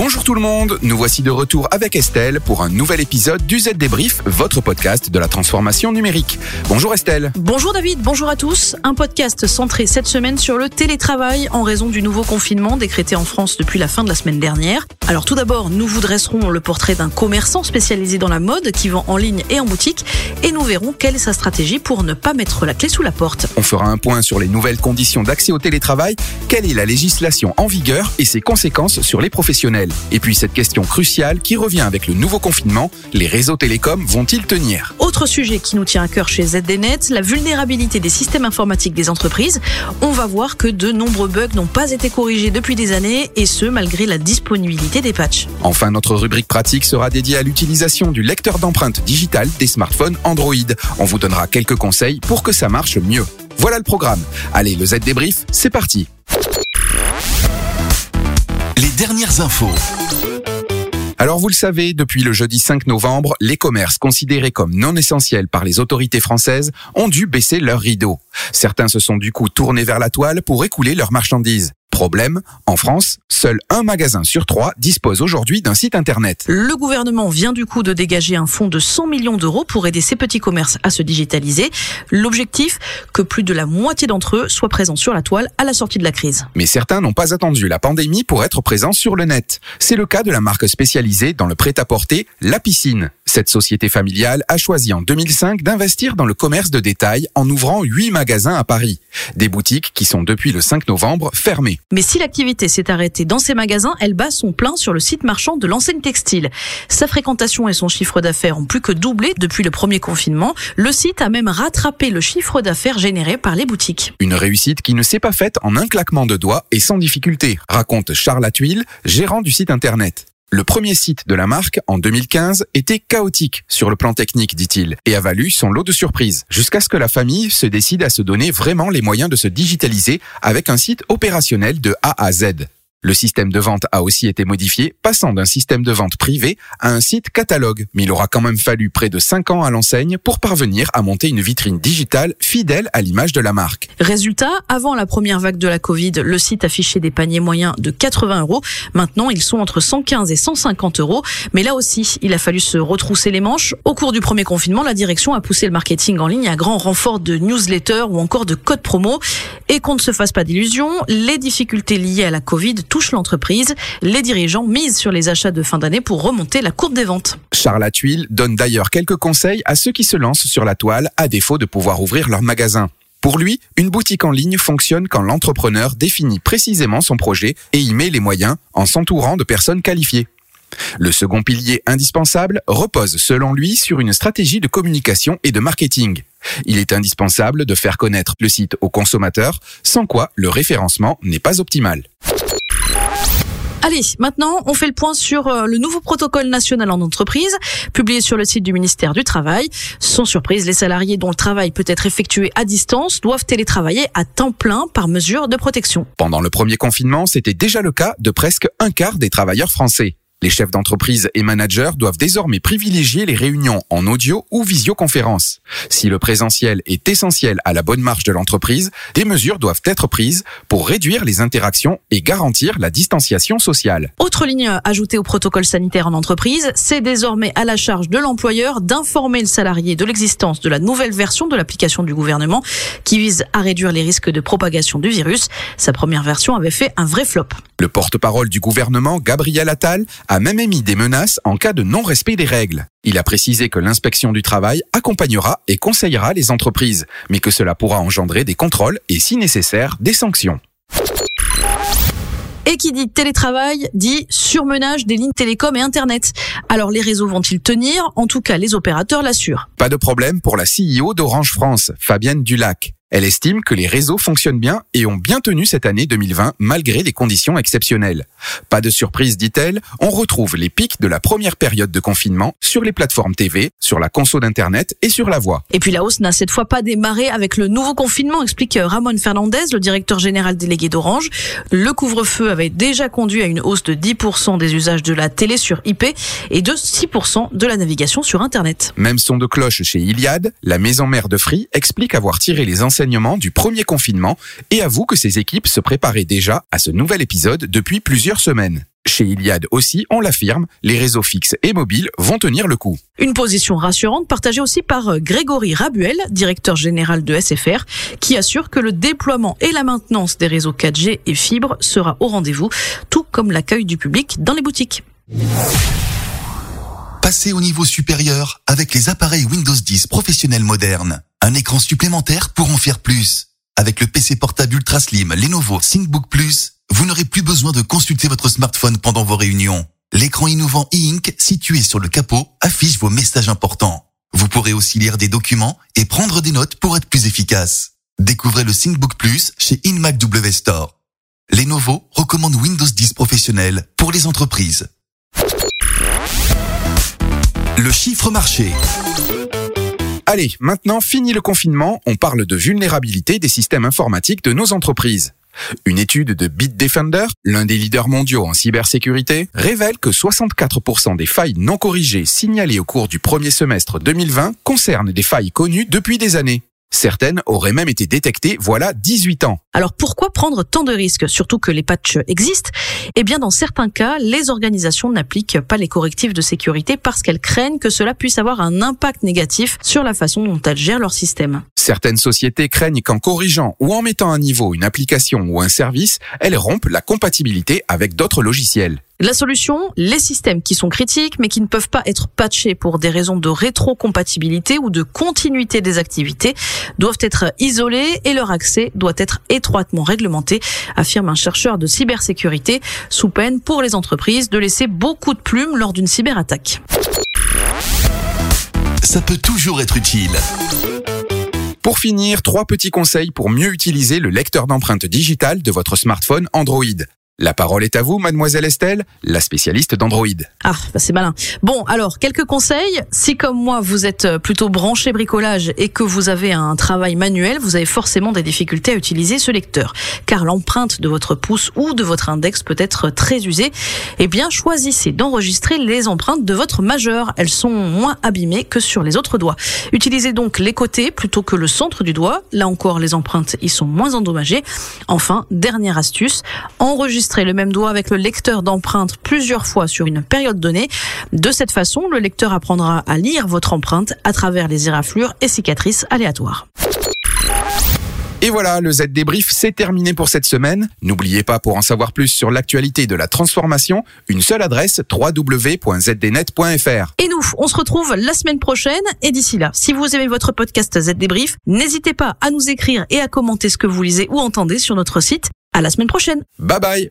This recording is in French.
Bonjour tout le monde, nous voici de retour avec Estelle pour un nouvel épisode du Z Débrief, votre podcast de la transformation numérique. Bonjour Estelle. Bonjour David, bonjour à tous. Un podcast centré cette semaine sur le télétravail en raison du nouveau confinement décrété en France depuis la fin de la semaine dernière. Alors tout d'abord, nous vous dresserons le portrait d'un commerçant spécialisé dans la mode qui vend en ligne et en boutique et nous verrons quelle est sa stratégie pour ne pas mettre la clé sous la porte. On fera un point sur les nouvelles conditions d'accès au télétravail, quelle est la législation en vigueur et ses conséquences sur les professionnels. Et puis cette question cruciale qui revient avec le nouveau confinement, les réseaux télécoms vont-ils tenir? Autre sujet qui nous tient à cœur chez ZDNet, la vulnérabilité des systèmes informatiques des entreprises. On va voir que de nombreux bugs n'ont pas été corrigés depuis des années et ce malgré la disponibilité des patchs. Enfin, notre rubrique pratique sera dédiée à l'utilisation du lecteur d'empreintes digitales des smartphones Android. On vous donnera quelques conseils pour que ça marche mieux. Voilà le programme. Allez, le Z débrief, c'est parti. Les dernières infos. Alors vous le savez, depuis le jeudi 5 novembre, les commerces considérés comme non essentiels par les autorités françaises ont dû baisser leurs rideaux. Certains se sont du coup tournés vers la toile pour écouler leurs marchandises. Problème, en France, seul un magasin sur trois dispose aujourd'hui d'un site internet. Le gouvernement vient du coup de dégager un fonds de 100 millions d'euros pour aider ces petits commerces à se digitaliser. L'objectif, que plus de la moitié d'entre eux soient présents sur la toile à la sortie de la crise. Mais certains n'ont pas attendu la pandémie pour être présents sur le net. C'est le cas de la marque spécialisée dans le prêt-à-porter La Piscine. Cette société familiale a choisi en 2005 d'investir dans le commerce de détail en ouvrant 8 magasins à Paris. Des boutiques qui sont depuis le 5 novembre fermées. Mais si l'activité s'est arrêtée dans ces magasins, elle bat son plein sur le site marchand de l'enseigne textile. Sa fréquentation et son chiffre d'affaires ont plus que doublé depuis le premier confinement. Le site a même rattrapé le chiffre d'affaires généré par les boutiques. Une réussite qui ne s'est pas faite en un claquement de doigts et sans difficulté, raconte Charles Atuil, gérant du site internet. Le premier site de la marque, en 2015, était chaotique sur le plan technique, dit-il, et a valu son lot de surprises, jusqu'à ce que la famille se décide à se donner vraiment les moyens de se digitaliser avec un site opérationnel de A à Z. Le système de vente a aussi été modifié, passant d'un système de vente privé à un site catalogue. Mais il aura quand même fallu près de 5 ans à l'enseigne pour parvenir à monter une vitrine digitale fidèle à l'image de la marque. Résultat, avant la première vague de la Covid, le site affichait des paniers moyens de 80 euros. Maintenant, ils sont entre 115 et 150 euros. Mais là aussi, il a fallu se retrousser les manches. Au cours du premier confinement, la direction a poussé le marketing en ligne à grand renfort de newsletters ou encore de codes promo. Et qu'on ne se fasse pas d'illusions, les difficultés liées à la Covid touche l'entreprise. Les dirigeants misent sur les achats de fin d'année pour remonter la courbe des ventes. Charles Atuil donne d'ailleurs quelques conseils à ceux qui se lancent sur la toile à défaut de pouvoir ouvrir leur magasin. Pour lui, une boutique en ligne fonctionne quand l'entrepreneur définit précisément son projet et y met les moyens en s'entourant de personnes qualifiées. Le second pilier indispensable repose, selon lui, sur une stratégie de communication et de marketing. Il est indispensable de faire connaître le site aux consommateurs, sans quoi le référencement n'est pas optimal. Allez, maintenant, on fait le point sur euh, le nouveau protocole national en entreprise, publié sur le site du ministère du Travail. Sans surprise, les salariés dont le travail peut être effectué à distance doivent télétravailler à temps plein par mesure de protection. Pendant le premier confinement, c'était déjà le cas de presque un quart des travailleurs français. Les chefs d'entreprise et managers doivent désormais privilégier les réunions en audio ou visioconférence. Si le présentiel est essentiel à la bonne marche de l'entreprise, des mesures doivent être prises pour réduire les interactions et garantir la distanciation sociale. Autre ligne ajoutée au protocole sanitaire en entreprise, c'est désormais à la charge de l'employeur d'informer le salarié de l'existence de la nouvelle version de l'application du gouvernement qui vise à réduire les risques de propagation du virus. Sa première version avait fait un vrai flop. Le porte-parole du gouvernement, Gabriel Attal, a même émis des menaces en cas de non-respect des règles. Il a précisé que l'inspection du travail accompagnera et conseillera les entreprises, mais que cela pourra engendrer des contrôles et, si nécessaire, des sanctions. Et qui dit télétravail dit surmenage des lignes télécom et Internet. Alors les réseaux vont-ils tenir? En tout cas, les opérateurs l'assurent. Pas de problème pour la CEO d'Orange France, Fabienne Dulac. Elle estime que les réseaux fonctionnent bien et ont bien tenu cette année 2020 malgré les conditions exceptionnelles. Pas de surprise, dit-elle, on retrouve les pics de la première période de confinement sur les plateformes TV, sur la console d'Internet et sur la voix. Et puis la hausse n'a cette fois pas démarré avec le nouveau confinement, explique Ramon Fernandez, le directeur général délégué d'Orange. Le couvre-feu avait déjà conduit à une hausse de 10% des usages de la télé sur IP et de 6% de la navigation sur Internet. Même son de cloche chez Iliad, la maison mère de Free explique avoir tiré les du premier confinement et avoue que ses équipes se préparaient déjà à ce nouvel épisode depuis plusieurs semaines. Chez Iliad aussi, on l'affirme, les réseaux fixes et mobiles vont tenir le coup. Une position rassurante partagée aussi par euh, Grégory Rabuel, directeur général de SFR, qui assure que le déploiement et la maintenance des réseaux 4G et fibres sera au rendez-vous, tout comme l'accueil du public dans les boutiques. Passez au niveau supérieur avec les appareils Windows 10 professionnels modernes. Un écran supplémentaire pour en faire plus. Avec le PC portable ultra slim Lenovo ThinkBook Plus, vous n'aurez plus besoin de consulter votre smartphone pendant vos réunions. L'écran innovant e-ink situé sur le capot affiche vos messages importants. Vous pourrez aussi lire des documents et prendre des notes pour être plus efficace. Découvrez le ThinkBook Plus chez InMac W Store. Lenovo recommande Windows 10 professionnel pour les entreprises. Le chiffre marché. Allez, maintenant, fini le confinement, on parle de vulnérabilité des systèmes informatiques de nos entreprises. Une étude de Bitdefender, l'un des leaders mondiaux en cybersécurité, révèle que 64% des failles non corrigées signalées au cours du premier semestre 2020 concernent des failles connues depuis des années. Certaines auraient même été détectées voilà 18 ans. Alors pourquoi prendre tant de risques, surtout que les patchs existent? Eh bien dans certains cas, les organisations n'appliquent pas les correctifs de sécurité parce qu'elles craignent que cela puisse avoir un impact négatif sur la façon dont elles gèrent leur système. Certaines sociétés craignent qu'en corrigeant ou en mettant à niveau une application ou un service, elles rompent la compatibilité avec d'autres logiciels. La solution, les systèmes qui sont critiques mais qui ne peuvent pas être patchés pour des raisons de rétrocompatibilité ou de continuité des activités doivent être isolés et leur accès doit être étroitement réglementé, affirme un chercheur de cybersécurité, sous peine pour les entreprises de laisser beaucoup de plumes lors d'une cyberattaque. Ça peut toujours être utile. Pour finir, trois petits conseils pour mieux utiliser le lecteur d'empreintes digitales de votre smartphone Android. La parole est à vous, mademoiselle Estelle, la spécialiste d'Android. Ah, bah c'est malin. Bon, alors, quelques conseils. Si comme moi, vous êtes euh, plutôt branché bricolage et que vous avez un travail manuel, vous avez forcément des difficultés à utiliser ce lecteur. Car l'empreinte de votre pouce ou de votre index peut être très usée. Eh bien, choisissez d'enregistrer les empreintes de votre majeur. Elles sont moins abîmées que sur les autres doigts. Utilisez donc les côtés plutôt que le centre du doigt. Là encore, les empreintes y sont moins endommagées. Enfin, dernière astuce, enregistrez le même doigt avec le lecteur d'empreinte plusieurs fois sur une période donnée. De cette façon, le lecteur apprendra à lire votre empreinte à travers les éraflures et cicatrices aléatoires. Et voilà, le Z débrief, c'est terminé pour cette semaine. N'oubliez pas, pour en savoir plus sur l'actualité de la transformation, une seule adresse, www.zdnet.fr. Et nous, on se retrouve la semaine prochaine. Et d'ici là, si vous aimez votre podcast Z débrief, n'hésitez pas à nous écrire et à commenter ce que vous lisez ou entendez sur notre site. À la semaine prochaine. Bye bye.